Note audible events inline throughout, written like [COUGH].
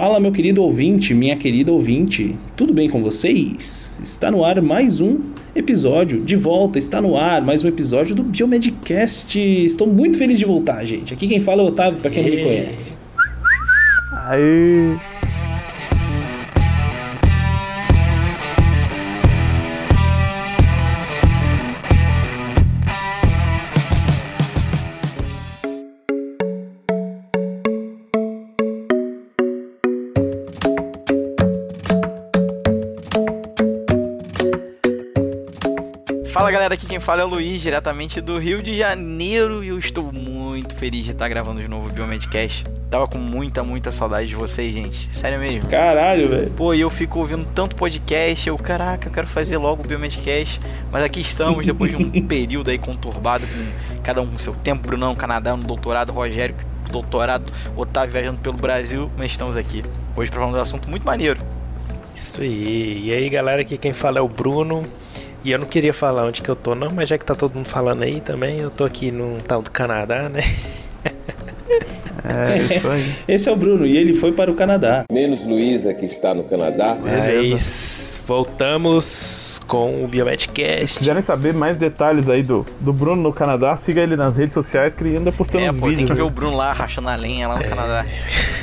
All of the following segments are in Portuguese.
Fala, meu querido ouvinte, minha querida ouvinte, tudo bem com vocês? Está no ar mais um episódio, de volta, está no ar mais um episódio do Biomedcast. Estou muito feliz de voltar, gente. Aqui quem fala é o Otávio, para quem não me conhece. Aí. Galera, aqui quem fala é o Luiz, diretamente do Rio de Janeiro, e eu estou muito feliz de estar gravando de novo o Biomedcast. Tava com muita, muita saudade de vocês, gente. Sério mesmo. Caralho, velho. Pô, e eu fico ouvindo tanto podcast, eu, caraca, eu quero fazer logo o Biomedcast, mas aqui estamos, depois de um [LAUGHS] período aí conturbado, com cada um com seu tempo, Brunão, Canadá, no doutorado, Rogério, doutorado, Otávio viajando pelo Brasil, mas estamos aqui. Hoje pra falar um assunto muito maneiro. Isso aí. E aí, galera, aqui quem fala é o Bruno. E eu não queria falar onde que eu tô, não, mas já que tá todo mundo falando aí também, eu tô aqui no tal do Canadá, né? [LAUGHS] É. [LAUGHS] Esse é o Bruno e ele foi para o Canadá. Menos Luísa, que está no Canadá. Mas voltamos com o Biomedcast. Se quiserem saber mais detalhes aí do, do Bruno no Canadá, siga ele nas redes sociais que ele anda postando É, uns pô, tem vídeos. que ver aí. o Bruno lá rachando a lenha lá no Canadá.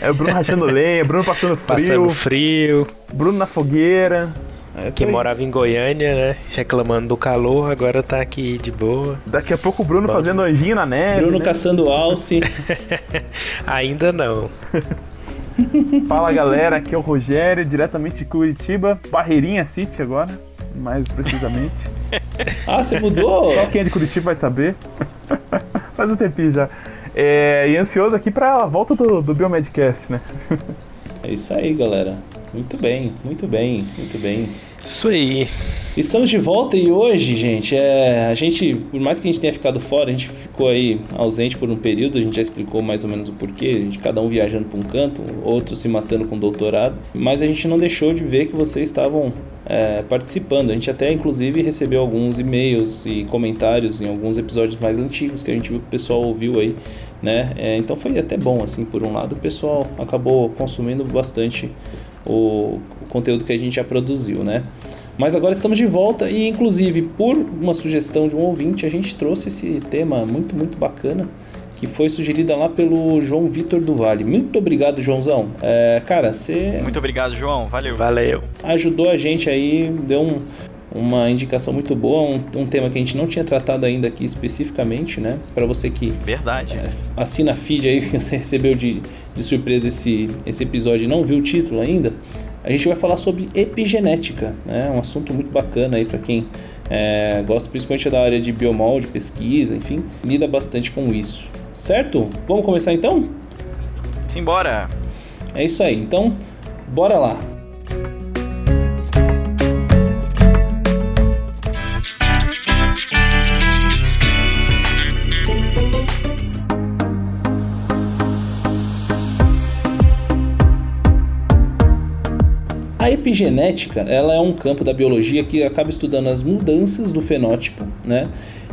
É o Bruno rachando lenha, Bruno passando frio, Passando frio. Bruno na fogueira. É Que aí. morava em Goiânia, né? Reclamando do calor, agora tá aqui de boa. Daqui a pouco o Bruno fazendo anjinho na neve. Bruno né? caçando alce. [LAUGHS] Ainda não. [LAUGHS] Fala galera, aqui é o Rogério, diretamente de Curitiba, Barreirinha City agora, mais precisamente. [LAUGHS] Ah, você mudou? Só quem é de Curitiba vai saber. Faz um tempinho já. É, e ansioso aqui pra volta do, do Biomedcast, né? É isso aí, galera. Muito bem, muito bem, muito bem. Isso aí. Estamos de volta e hoje, gente, é, a gente, por mais que a gente tenha ficado fora, a gente ficou aí ausente por um período, a gente já explicou mais ou menos o porquê, a gente, cada um viajando para um canto, outros se matando com doutorado, mas a gente não deixou de ver que vocês estavam é, participando. A gente até, inclusive, recebeu alguns e-mails e comentários em alguns episódios mais antigos que a gente viu que o pessoal ouviu aí, né? É, então foi até bom, assim, por um lado, o pessoal acabou consumindo bastante o, o conteúdo que a gente já produziu, né? Mas agora estamos de volta e, inclusive, por uma sugestão de um ouvinte, a gente trouxe esse tema muito, muito bacana, que foi sugerida lá pelo João Vitor do Vale. Muito obrigado, Joãozão. É, cara, você Muito obrigado, João. Valeu. Valeu. ajudou a gente aí, deu um- uma indicação muito boa, um, um tema que a gente não tinha tratado ainda aqui especificamente, né? Para você que Verdade. assina a feed aí, [LAUGHS] que você recebeu de, de surpresa esse, esse episódio e não viu o título ainda, a gente vai falar sobre epigenética, né? Um assunto muito bacana aí para quem é, gosta principalmente da área de biomolde, pesquisa, enfim, lida bastante com isso. Certo? Vamos começar então? Simbora. É isso aí. Então, bora lá. Epigenética, ela é um campo da biologia que acaba estudando as mudanças do fenótipo, né?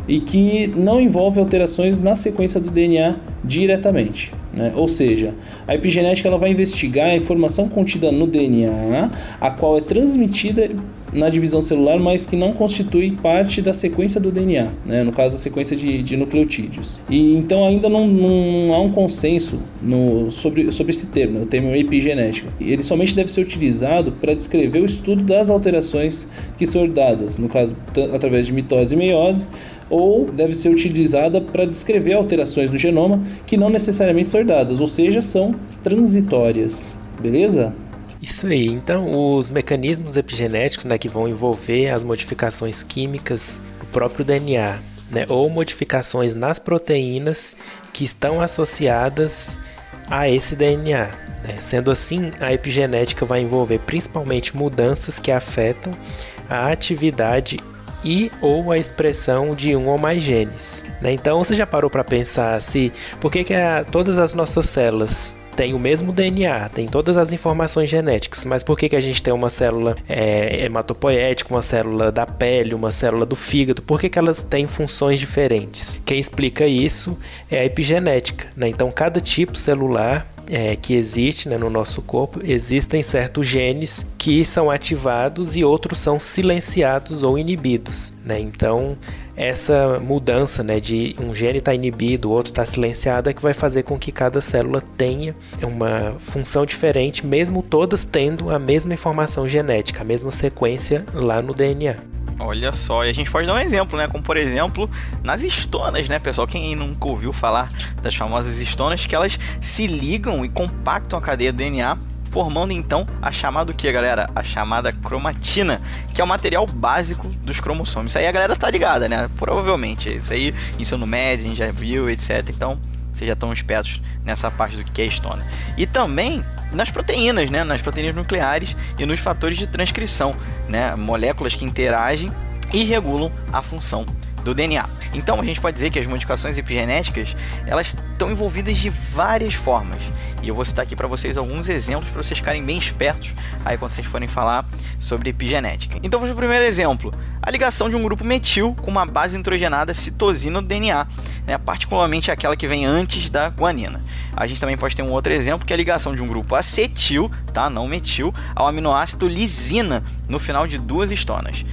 E que não envolve alterações na sequência do DNA diretamente, né? Ou seja, a epigenética ela vai investigar a informação contida no DNA, a qual é transmitida na divisão celular, mas que não constitui parte da sequência do DNA, né? no caso a sequência de, de nucleotídeos. E então ainda não, não há um consenso no, sobre, sobre esse termo, o termo epigenética. Ele somente deve ser utilizado para descrever o estudo das alterações que são herdadas, no caso através de mitose e meiose, ou deve ser utilizada para descrever alterações no genoma que não necessariamente são herdadas, ou seja, são transitórias. Beleza? Isso aí. Então, os mecanismos epigenéticos né, que vão envolver as modificações químicas do próprio DNA, né, ou modificações nas proteínas que estão associadas a esse DNA. né. Sendo assim, a epigenética vai envolver principalmente mudanças que afetam a atividade e ou a expressão de um ou mais genes. né? Então, você já parou para pensar se por que, que a- todas as nossas células têm o mesmo DNA, tem todas as informações genéticas, mas por que, que a gente tem uma célula é, hematopoética, uma célula da pele, uma célula do fígado? Por que, que elas têm funções diferentes? Quem explica isso é a epigenética. né? Então, cada tipo celular é, que existe né, no nosso corpo, existem certos genes que são ativados e outros são silenciados ou inibidos. Né? Então, essa mudança né, de um gene estar tá inibido, o outro está silenciado, é que vai fazer com que cada célula tenha uma função diferente, mesmo todas tendo a mesma informação genética, a mesma sequência lá no DNA. Olha só, e a gente pode dar um exemplo, né? Como por exemplo, nas estonas, né, pessoal? Quem nunca ouviu falar das famosas estonas, que elas se ligam e compactam a cadeia do DNA formando então a chamada o que, galera? A chamada cromatina, que é o material básico dos cromossomos. Isso aí a galera tá ligada, né? Provavelmente. Isso aí, ensino médio, a gente já viu, etc. Então, vocês já estão espertos nessa parte do que é estona. E também nas proteínas, né? Nas proteínas nucleares e nos fatores de transcrição, né? Moléculas que interagem e regulam a função do DNA. Então a gente pode dizer que as modificações epigenéticas elas estão envolvidas de várias formas. E eu vou citar aqui para vocês alguns exemplos para vocês ficarem bem espertos aí quando vocês forem falar sobre epigenética. Então vamos ao primeiro exemplo: a ligação de um grupo metil com uma base nitrogenada citosina no DNA, né, particularmente aquela que vem antes da guanina. A gente também pode ter um outro exemplo que é a ligação de um grupo acetil, tá, não metil, ao aminoácido lisina no final de duas estonas.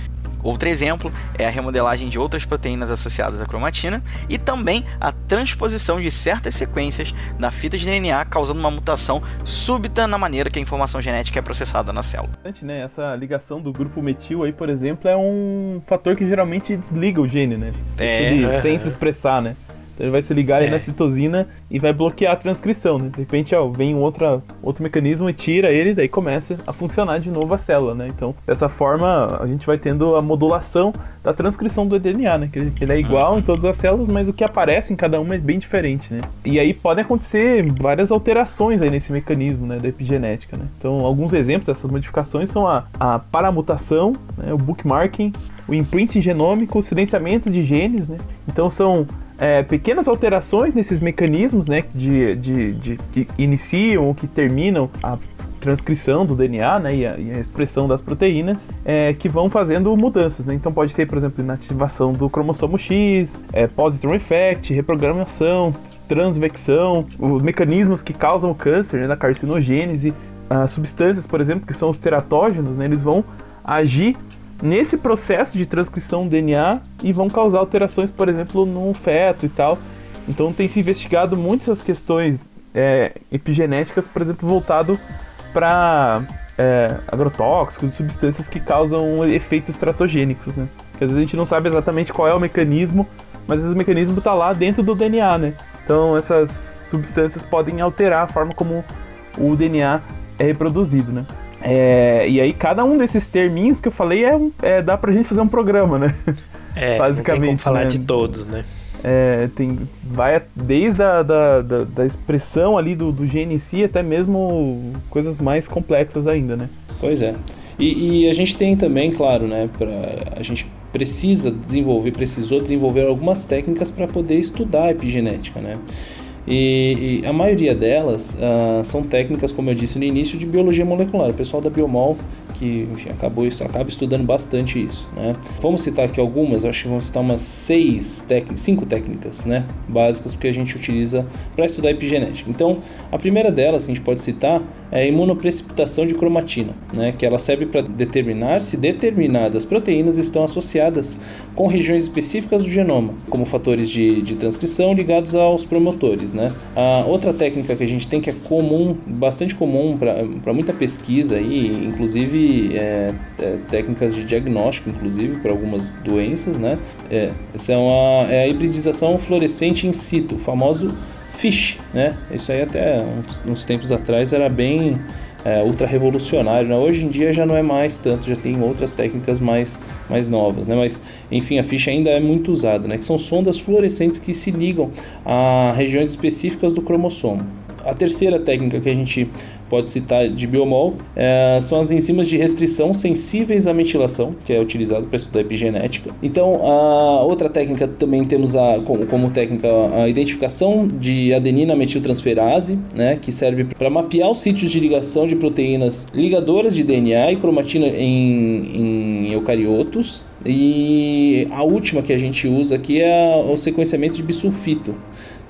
Outro exemplo é a remodelagem de outras proteínas associadas à cromatina e também a transposição de certas sequências da fita de DNA, causando uma mutação súbita na maneira que a informação genética é processada na célula. Né? Essa ligação do grupo metil aí, por exemplo, é um fator que geralmente desliga o gene, né? É, ele, sem se expressar, né? Então ele vai se ligar é. na citosina e vai bloquear a transcrição, né? De repente, ó, vem um outra, outro mecanismo e tira ele, daí começa a funcionar de novo a célula, né? Então, dessa forma, a gente vai tendo a modulação da transcrição do DNA, né? Que ele é igual em todas as células, mas o que aparece em cada uma é bem diferente, né? E aí podem acontecer várias alterações aí nesse mecanismo, né? Da epigenética, né? Então, alguns exemplos dessas modificações são a, a paramutação, né? o bookmarking, o imprinting genômico, o silenciamento de genes, né? Então, são é, pequenas alterações nesses mecanismos, né, de, de, de, que iniciam ou que terminam a transcrição do DNA né, e, a, e a expressão das proteínas é, que vão fazendo mudanças. Né? Então pode ser, por exemplo, inativação do cromossomo X, é, positron effect, reprogramação, transvecção, os mecanismos que causam o câncer, né, da carcinogênese, as substâncias, por exemplo, que são os teratógenos, né, eles vão agir nesse processo de transcrição do DNA e vão causar alterações, por exemplo, no feto e tal. Então tem se investigado muitas questões é, epigenéticas, por exemplo, voltado para é, agrotóxicos, substâncias que causam efeitos tratogênicos, né? Porque às vezes a gente não sabe exatamente qual é o mecanismo, mas às vezes o mecanismo está lá dentro do DNA, né? Então essas substâncias podem alterar a forma como o DNA é reproduzido, né? É, e aí cada um desses terminhos que eu falei é, é dá pra gente fazer um programa, né? É, basicamente. Não tem como falar né? de todos, né? É, tem, vai desde a da, da, da expressão ali do, do gene em si até mesmo coisas mais complexas ainda, né? Pois é. E, e, a gente tem também, claro, né? Pra, a gente precisa desenvolver, precisou desenvolver algumas técnicas para poder estudar a epigenética, né? E, e a maioria delas uh, são técnicas, como eu disse no início, de biologia molecular. O pessoal da Biomol que enfim, acabou isso, acaba estudando bastante isso, né? Vamos citar aqui algumas, acho que vamos citar umas seis técnicas, cinco técnicas, né, básicas que a gente utiliza para estudar epigenética. Então, a primeira delas que a gente pode citar é a imunoprecipitação de cromatina, né, que ela serve para determinar se determinadas proteínas estão associadas com regiões específicas do genoma, como fatores de, de transcrição ligados aos promotores, né? A outra técnica que a gente tem que é comum, bastante comum para muita pesquisa aí, inclusive é, é, técnicas de diagnóstico, inclusive, para algumas doenças, né? É, essa é, uma, é a hibridização fluorescente in situ, o famoso FISH, né? Isso aí até uns, uns tempos atrás era bem é, ultra revolucionário, né? Hoje em dia já não é mais tanto, já tem outras técnicas mais, mais novas, né? Mas, enfim, a ficha ainda é muito usada, né? Que são sondas fluorescentes que se ligam a regiões específicas do cromossomo. A terceira técnica que a gente pode citar de biomol, é, são as enzimas de restrição sensíveis à metilação, que é utilizado para estudar epigenética. Então, a outra técnica também temos a, como, como técnica a identificação de adenina metiltransferase, né, que serve para mapear os sítios de ligação de proteínas ligadoras de DNA e cromatina em, em eucariotos. E a última que a gente usa aqui é o sequenciamento de bisulfito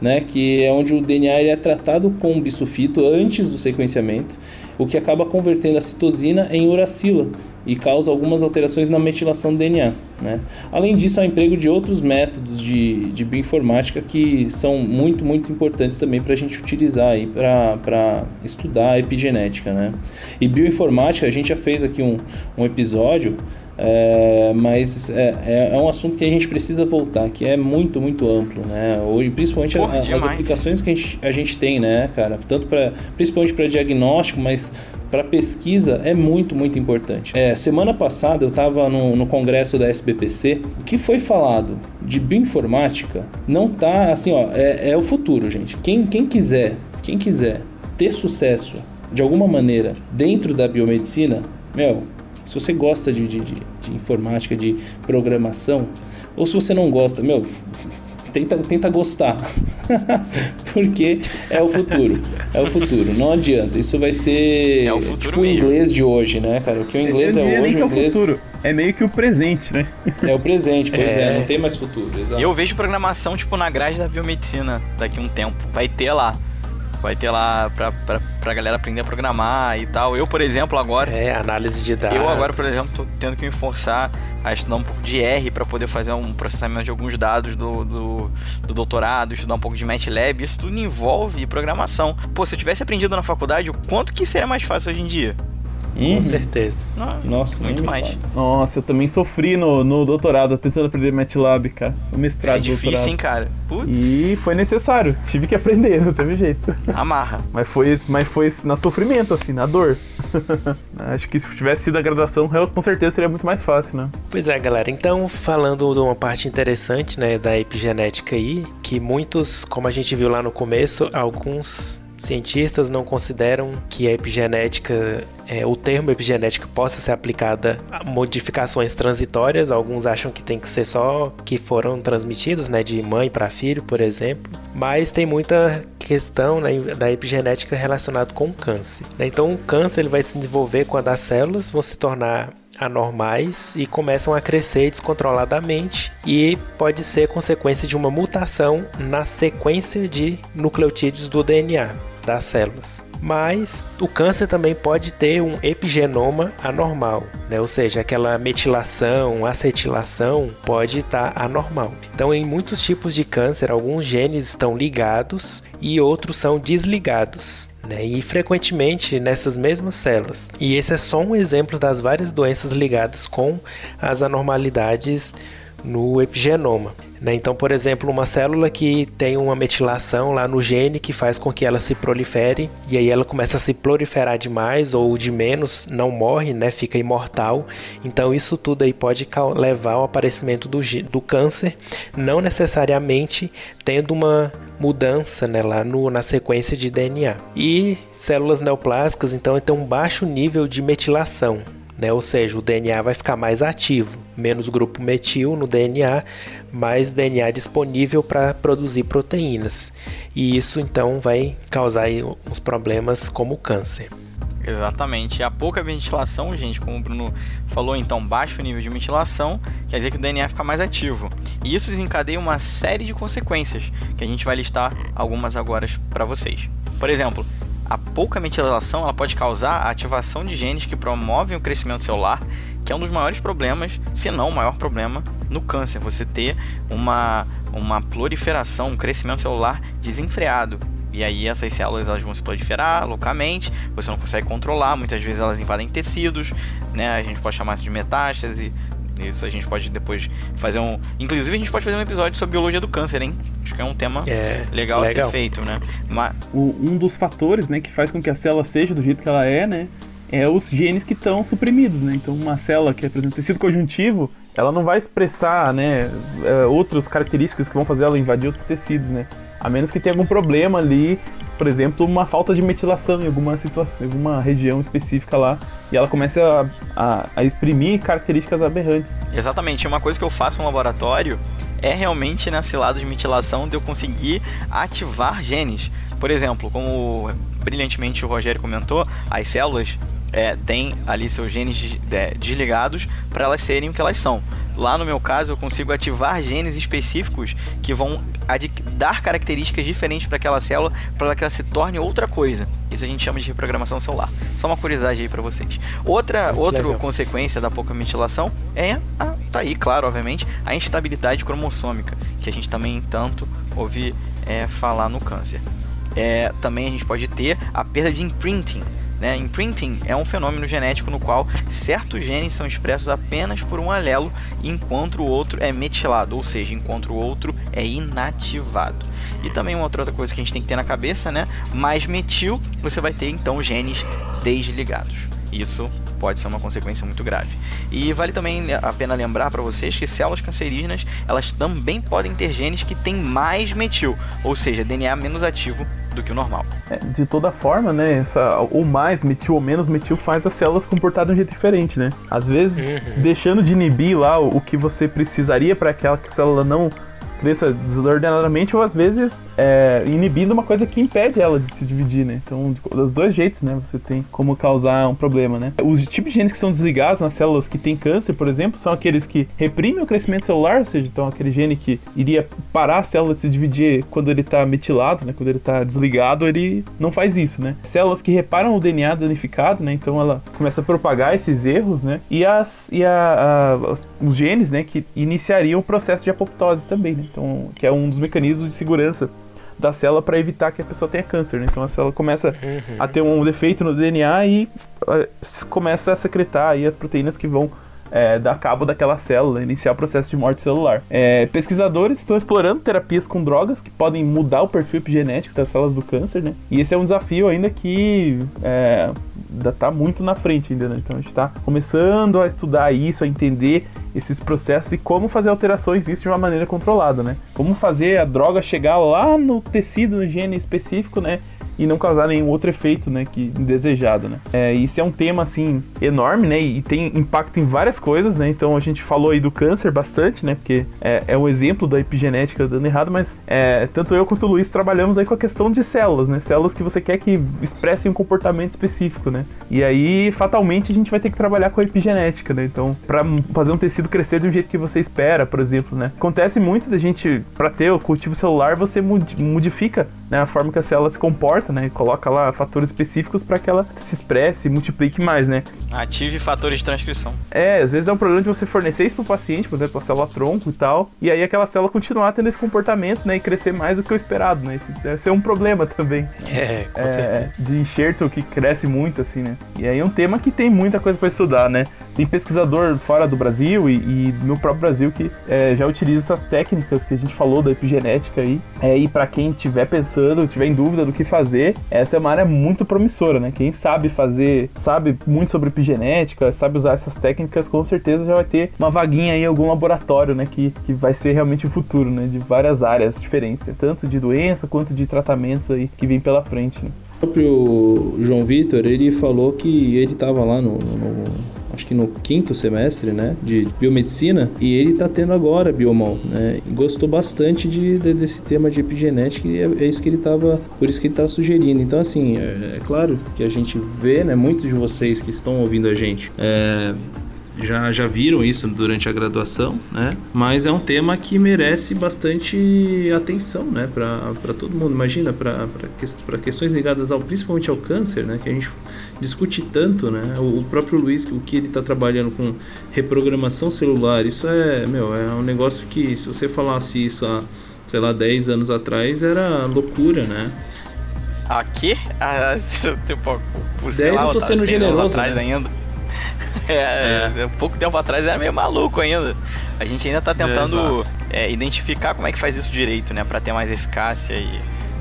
né, que é onde o DNA é tratado com bisulfito antes do sequenciamento, o que acaba convertendo a citosina em uracila e causa algumas alterações na metilação do DNA. Né? Além disso, há emprego de outros métodos de, de bioinformática que são muito, muito importantes também para a gente utilizar para estudar a epigenética. Né? E bioinformática, a gente já fez aqui um, um episódio é, mas é, é, é, um assunto que a gente precisa voltar, que é muito, muito amplo, né? Hoje, principalmente Porra, a, as aplicações que a gente, a gente tem, né, cara? Tanto para, principalmente para diagnóstico, mas para pesquisa é muito, muito importante. É, semana passada eu estava no, no congresso da SBPC, o que foi falado de bioinformática não tá assim, ó, é, é o futuro, gente. Quem, quem quiser, quem quiser ter sucesso de alguma maneira dentro da biomedicina, meu, se você gosta de, de, de, de informática, de programação, ou se você não gosta, meu, tenta, tenta gostar. [LAUGHS] Porque é o futuro. É o futuro. Não adianta. Isso vai ser é o futuro tipo o inglês de hoje, né, cara? O que o inglês é, é hoje, o inglês. É, o futuro. é meio que o presente, né? É o presente, pois é, é não tem mais futuro. Exato. Eu vejo programação, tipo, na grade da biomedicina daqui a um tempo. Vai ter lá vai ter lá pra, pra, pra galera aprender a programar e tal. Eu, por exemplo, agora. É, análise de dados. Eu agora, por exemplo, tô tendo que me forçar a estudar um pouco de R para poder fazer um processamento de alguns dados do, do, do, doutorado, estudar um pouco de MATLAB. Isso tudo envolve programação. Pô, se eu tivesse aprendido na faculdade, o quanto que seria mais fácil hoje em dia? Uhum. Com certeza. Não, Nossa, muito mais. Nossa, eu também sofri no, no doutorado, tentando aprender MATLAB, cara. O mestrado. É difícil, doutorado. hein, cara? Putz. E foi necessário. Tive que aprender, não teve jeito. Amarra. mas, foi, mas foi na sofrimento, assim, na dor. [LAUGHS] Acho que se tivesse sido a graduação, com certeza seria muito mais fácil, né? Pois é, galera. Então, falando de uma parte interessante, né, da epigenética aí, que muitos, como a gente viu lá no começo, alguns cientistas não consideram que a epigenética, é, o termo epigenética possa ser aplicada a modificações transitórias. Alguns acham que tem que ser só que foram transmitidos, né, de mãe para filho, por exemplo. Mas tem muita questão né, da epigenética relacionada com o câncer. Né? Então, o câncer ele vai se desenvolver quando as células vão se tornar anormais e começam a crescer descontroladamente e pode ser consequência de uma mutação na sequência de nucleotídeos do DNA das células. Mas o câncer também pode ter um epigenoma anormal, né? ou seja, aquela metilação, acetilação pode estar tá anormal. Então, em muitos tipos de câncer, alguns genes estão ligados e outros são desligados. Né? E frequentemente nessas mesmas células. E esse é só um exemplo das várias doenças ligadas com as anormalidades no epigenoma. Né? Então, por exemplo, uma célula que tem uma metilação lá no gene que faz com que ela se prolifere e aí ela começa a se proliferar demais ou de menos, não morre, né? fica imortal. Então, isso tudo aí pode levar ao aparecimento do, do câncer, não necessariamente tendo uma mudança né, lá no, na sequência de DNA. E células neoplásicas, então, tem um baixo nível de metilação né? Ou seja, o DNA vai ficar mais ativo, menos grupo metil no DNA, mais DNA disponível para produzir proteínas. E isso então vai causar uns problemas como o câncer. Exatamente. A pouca ventilação, gente, como o Bruno falou, então, baixo nível de ventilação, quer dizer que o DNA fica mais ativo. E isso desencadeia uma série de consequências, que a gente vai listar algumas agora para vocês. Por exemplo, a pouca metilação ela pode causar a ativação de genes que promovem o crescimento celular, que é um dos maiores problemas, se não o maior problema, no câncer. Você ter uma, uma proliferação, um crescimento celular desenfreado. E aí essas células elas vão se proliferar loucamente, você não consegue controlar, muitas vezes elas invadem tecidos, né? A gente pode chamar isso de metástase, isso a gente pode depois fazer um. Inclusive, a gente pode fazer um episódio sobre biologia do câncer, hein? Acho que é um tema é, legal, legal, a ser feito, né? Mas... O, um dos fatores né, que faz com que a célula seja do jeito que ela é, né? É os genes que estão suprimidos, né? Então, uma célula que apresenta tecido conjuntivo, ela não vai expressar, né? É, outras características que vão fazer ela invadir outros tecidos, né? A menos que tenha algum problema ali por exemplo, uma falta de metilação em alguma situação, alguma região específica lá, e ela começa a, a, a exprimir características aberrantes. Exatamente. Uma coisa que eu faço no laboratório é realmente nesse lado de metilação de eu conseguir ativar genes. Por exemplo, como brilhantemente o Rogério comentou, as células é, têm ali seus genes é, desligados para elas serem o que elas são. Lá no meu caso, eu consigo ativar genes específicos que vão dar características diferentes para aquela célula para que ela se torne outra coisa. Isso a gente chama de reprogramação celular. Só uma curiosidade aí para vocês. Outra, outra consequência da pouca metilação é, a, tá aí, claro, obviamente, a instabilidade cromossômica, que a gente também tanto ouve é, falar no câncer. É, também a gente pode ter a perda de imprinting, né? Imprinting é um fenômeno genético no qual certos genes são expressos apenas por um alelo, enquanto o outro é metilado, ou seja, enquanto o outro é inativado. E também uma outra coisa que a gente tem que ter na cabeça, né? Mais metil, você vai ter então genes desligados. Isso pode ser uma consequência muito grave. E vale também a pena lembrar para vocês que células cancerígenas, elas também podem ter genes que têm mais metil, ou seja, DNA menos ativo do que o normal. É, de toda forma, né, essa, ou mais metil ou menos metil faz as células comportar de um jeito diferente, né? Às vezes, uhum. deixando de inibir lá o, o que você precisaria para aquela célula não cresça desordenadamente ou às vezes é, inibindo uma coisa que impede ela de se dividir, né? Então, dos dois jeitos, né? Você tem como causar um problema, né? Os tipos de genes que são desligados nas células que têm câncer, por exemplo, são aqueles que reprimem o crescimento celular, ou seja, então aquele gene que iria parar a célula de se dividir quando ele está metilado, né? Quando ele está desligado, ele não faz isso, né? Células que reparam o DNA danificado, né? Então ela começa a propagar esses erros, né? E, as, e a, a, os genes, né? Que iniciariam o processo de apoptose também, né? Então, que é um dos mecanismos de segurança da célula para evitar que a pessoa tenha câncer. Né? Então a célula começa uhum. a ter um defeito no DNA e uh, começa a secretar aí as proteínas que vão é, dar cabo daquela célula, iniciar o processo de morte celular. É, pesquisadores estão explorando terapias com drogas que podem mudar o perfil epigenético das células do câncer, né? E esse é um desafio ainda que é, ainda está muito na frente ainda, né? Então a gente está começando a estudar isso, a entender esses processos e como fazer alterações disso de uma maneira controlada, né? Como fazer a droga chegar lá no tecido, no gene específico, né? E não causar nenhum outro efeito, né, que indesejado, né. É, isso é um tema, assim, enorme, né, e tem impacto em várias coisas, né, então a gente falou aí do câncer bastante, né, porque é, é um exemplo da epigenética dando errado, mas é, tanto eu quanto o Luiz trabalhamos aí com a questão de células, né, células que você quer que expressem um comportamento específico, né, e aí, fatalmente, a gente vai ter que trabalhar com a epigenética, né, então, para fazer um tecido crescer um jeito que você espera, por exemplo, né. Acontece muito da gente, para ter o cultivo celular, você modifica, né, a forma que a célula se comporta, né? E coloca lá fatores específicos para que ela se expresse e multiplique mais, né? Ative fatores de transcrição. É, às vezes é um problema de você fornecer isso pro paciente, por exemplo, a célula tronco e tal, e aí aquela célula continuar tendo esse comportamento, né? E crescer mais do que o esperado, né? Isso deve ser um problema também. É, com é, certeza. De enxerto que cresce muito, assim, né? E aí é um tema que tem muita coisa para estudar, né? Tem pesquisador fora do Brasil e, e no próprio Brasil que é, já utiliza essas técnicas que a gente falou da epigenética aí. É, e para quem estiver pensando, tiver em dúvida do que fazer, essa é uma área muito promissora, né? Quem sabe fazer, sabe muito sobre epigenética, sabe usar essas técnicas, com certeza já vai ter uma vaguinha aí em algum laboratório, né? Que, que vai ser realmente o futuro, né? De várias áreas diferentes, tanto de doença quanto de tratamentos aí que vem pela frente. Né? O próprio João Vitor, ele falou que ele estava lá no, no acho que no quinto semestre, né, de biomedicina, e ele está tendo agora biomol, né, gostou bastante de, de, desse tema de epigenética e é, é isso que ele estava, por isso que ele estava sugerindo. Então, assim, é, é, claro que a gente vê, né, muitos de vocês que estão ouvindo a gente, é, já, já viram isso durante a graduação, né? Mas é um tema que merece bastante atenção, né? Para todo mundo. Imagina, para que, questões ligadas ao principalmente ao câncer, né? Que a gente discute tanto, né? O, o próprio Luiz, o que ele está trabalhando com reprogramação celular, isso é, meu, é um negócio que se você falasse isso há, sei lá, 10 anos atrás, era loucura, né? Aqui? Ah, tipo, por 10 eu tô sendo generoso. Atrás né? ainda. É, é. pouco tempo atrás era meio maluco ainda. A gente ainda tá tentando é, identificar como é que faz isso direito, né? Pra ter mais eficácia e,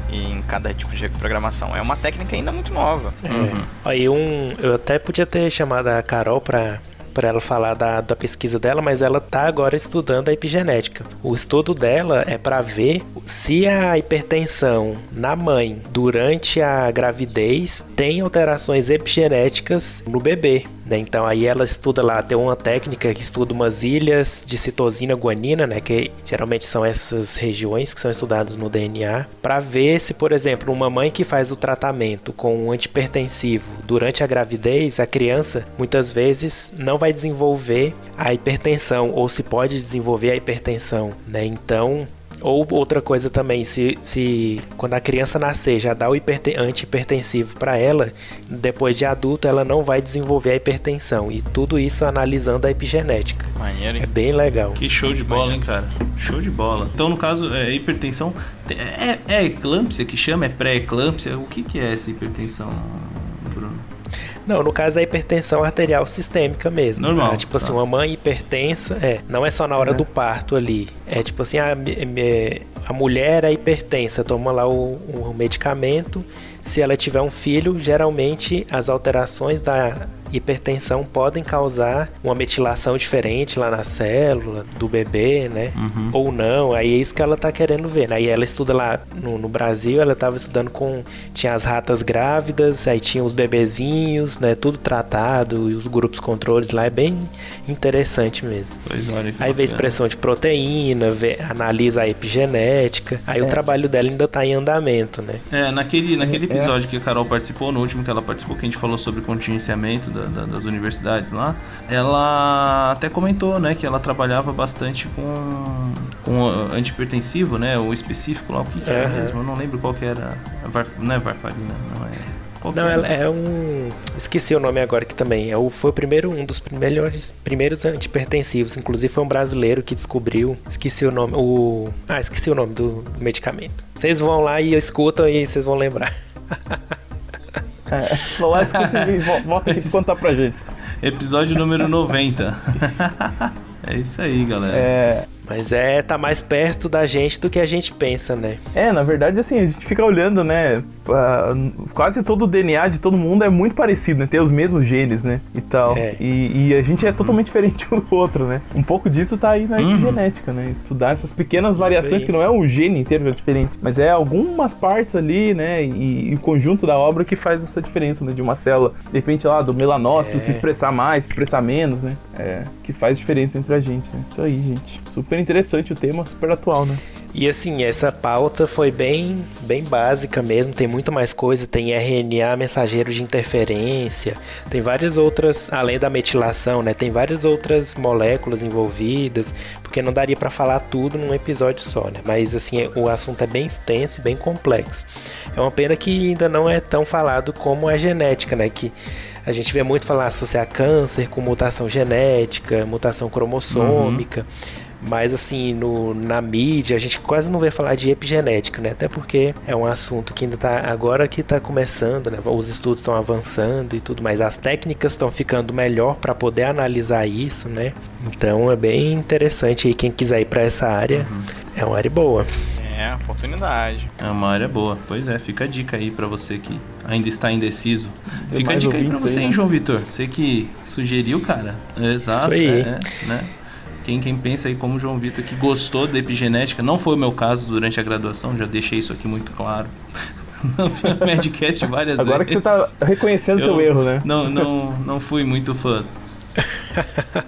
e em cada tipo de programação. É uma técnica ainda muito nova. É. Uhum. Aí um, eu até podia ter chamado a Carol pra para ela falar da, da pesquisa dela, mas ela está agora estudando a epigenética. O estudo dela é para ver se a hipertensão na mãe durante a gravidez tem alterações epigenéticas no bebê. Né? Então aí ela estuda lá, tem uma técnica que estuda umas ilhas de citosina guanina, né? que geralmente são essas regiões que são estudadas no DNA, para ver se, por exemplo, uma mãe que faz o tratamento com um antipertensivo durante a gravidez, a criança muitas vezes não vai desenvolver a hipertensão ou se pode desenvolver a hipertensão, né? Então Ou outra coisa também, se, se quando a criança nascer já dá o antihipertensivo para ela, depois de adulto ela não vai desenvolver a hipertensão. E tudo isso analisando a epigenética. Maneiro, hein? É bem legal. Que show de bola, hein, cara? Show de bola. Então, no caso, é, hipertensão. É, é eclâmpsia que chama? É pré-eclâmpsia? O que, que é essa hipertensão? Não, no caso é hipertensão arterial sistêmica mesmo. Normal. É, tipo assim, tá. uma mãe hipertensa, é, não é só na hora é. do parto ali. É tipo assim, a, a mulher é hipertensa, toma lá o, o medicamento. Se ela tiver um filho, geralmente as alterações da hipertensão podem causar uma metilação diferente lá na célula do bebê, né? Uhum. Ou não, aí é isso que ela tá querendo ver. Né? Aí ela estuda lá no, no Brasil, ela estava estudando com. Tinha as ratas grávidas, aí tinha os bebezinhos, né? Tudo tratado, e os grupos controles lá é bem interessante mesmo. Pois olha, aí vê expressão de proteína, vê, analisa a epigenética. Aí é. o trabalho dela ainda tá em andamento, né? É, naquele, naquele é. episódio é. que a Carol participou, no último que ela participou, que a gente falou sobre contingenciamento da, da, das universidades lá, ela até comentou, né, que ela trabalhava bastante com, com antipertensivo, né, o específico lá, o que, que é, mesmo, eu não lembro qual que era, Var, não é varfarina, não é... Qual não, ela é um. Esqueci o nome agora que também. É o, foi o primeiro, um dos melhores, primeiros antipertensivos. Inclusive foi um brasileiro que descobriu. Esqueci o nome. O. Ah, esqueci o nome do, do medicamento. Vocês vão lá e escutam e vocês vão lembrar. [LAUGHS] É, vão lá, escuta e volta aqui contar pra gente. Episódio número 90. é isso aí, galera. É. Mas é, tá mais perto da gente do que a gente pensa, né? É, na verdade, assim, a gente fica olhando, né? Uh, quase todo o DNA de todo mundo é muito parecido, né? Tem os mesmos genes, né? E tal. É. E, e, a gente é totalmente diferente um do outro, né? Um pouco disso tá aí na uhum. genética, né? Estudar essas pequenas variações que não é um gene inteiro que é diferente, mas é algumas partes ali, né? E, e, o conjunto da obra que faz essa diferença, né? De uma célula, de repente lá, do melanócito é. se expressar mais, se expressar menos, né? É, que faz diferença entre a gente, né? Isso aí, gente. Super interessante o tema, super atual, né? E assim, essa pauta foi bem, bem básica mesmo, tem muito mais coisa, tem RNA mensageiro de interferência, tem várias outras, além da metilação, né? Tem várias outras moléculas envolvidas, porque não daria para falar tudo num episódio só, né? Mas assim, o assunto é bem extenso e bem complexo. É uma pena que ainda não é tão falado como a genética, né? Que a gente vê muito falar associar câncer com mutação genética, mutação cromossômica. Uhum. Mas assim, no, na mídia a gente quase não vê falar de epigenética, né? Até porque é um assunto que ainda tá agora que está começando, né? Os estudos estão avançando e tudo mais. As técnicas estão ficando melhor para poder analisar isso, né? Então é bem interessante aí quem quiser ir para essa área. Uhum. É uma área boa. É, oportunidade. É uma área boa. Pois é, fica a dica aí para você que ainda está indeciso. fica a dica aí para você, aí, né? João Vitor? Você que sugeriu, cara. Exato. Isso aí. É, né? Quem, quem pensa aí como o João Vitor que gostou da epigenética, não foi o meu caso durante a graduação, já deixei isso aqui muito claro. [LAUGHS] não vi o Medcast várias Agora vezes. Agora que você está reconhecendo eu seu erro, né? Não, não, não fui muito fã.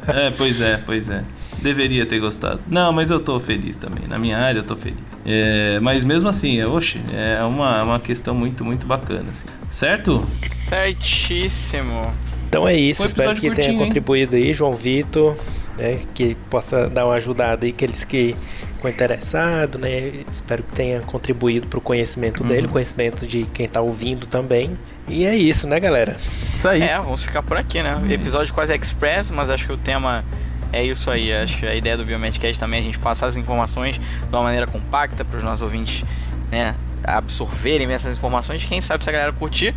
É, pois é, pois é. Deveria ter gostado. Não, mas eu tô feliz também. Na minha área eu tô feliz. É, mas mesmo assim, é, oxe, é uma, uma questão muito, muito bacana. Assim. Certo? Certíssimo. Então é isso. Espero que tenha contribuído aí, João Vitor né, que possa dar uma ajudada aí aqueles que ficam interessados, né? Espero que tenha contribuído para o conhecimento uhum. dele, conhecimento de quem está ouvindo também. E é isso, né, galera? Isso aí. É, vamos ficar por aqui, né? Isso. Episódio quase express, mas acho que o tema é isso aí. Acho que a ideia do Biomedcast também é a gente passar as informações de uma maneira compacta para os nossos ouvintes, né? absorverem essas informações. Quem sabe se a galera curtir,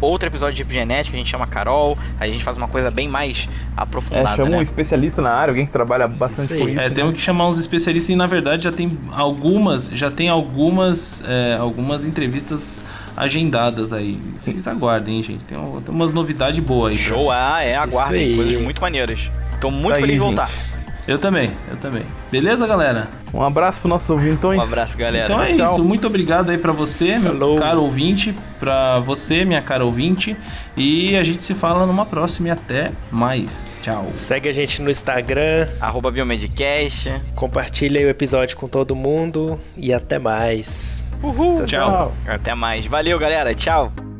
outro episódio de epigenética, a gente chama a Carol, aí a gente faz uma coisa bem mais aprofundada. É, chama né? um especialista na área, alguém que trabalha bastante isso com isso. É, né? temos que chamar uns especialistas e na verdade já tem algumas, já tem algumas, é, algumas entrevistas agendadas aí. Vocês aguardem, hein, gente. Tem, tem umas novidades boas aí. Show, ah, é, aguardem. Coisas muito maneiras. Tô muito feliz de voltar. Gente. Eu também, eu também. Beleza, galera? Um abraço para nossos ouvintes. Um abraço, galera. Então é Tchau. isso. Muito obrigado aí para você, Falou. meu caro ouvinte, para você, minha cara ouvinte, e a gente se fala numa próxima e até mais. Tchau. Segue a gente no Instagram, arroba Biomedcast. Compartilha o episódio com todo mundo e até mais. Uhul. Tchau. Tchau. Até mais. Valeu, galera. Tchau.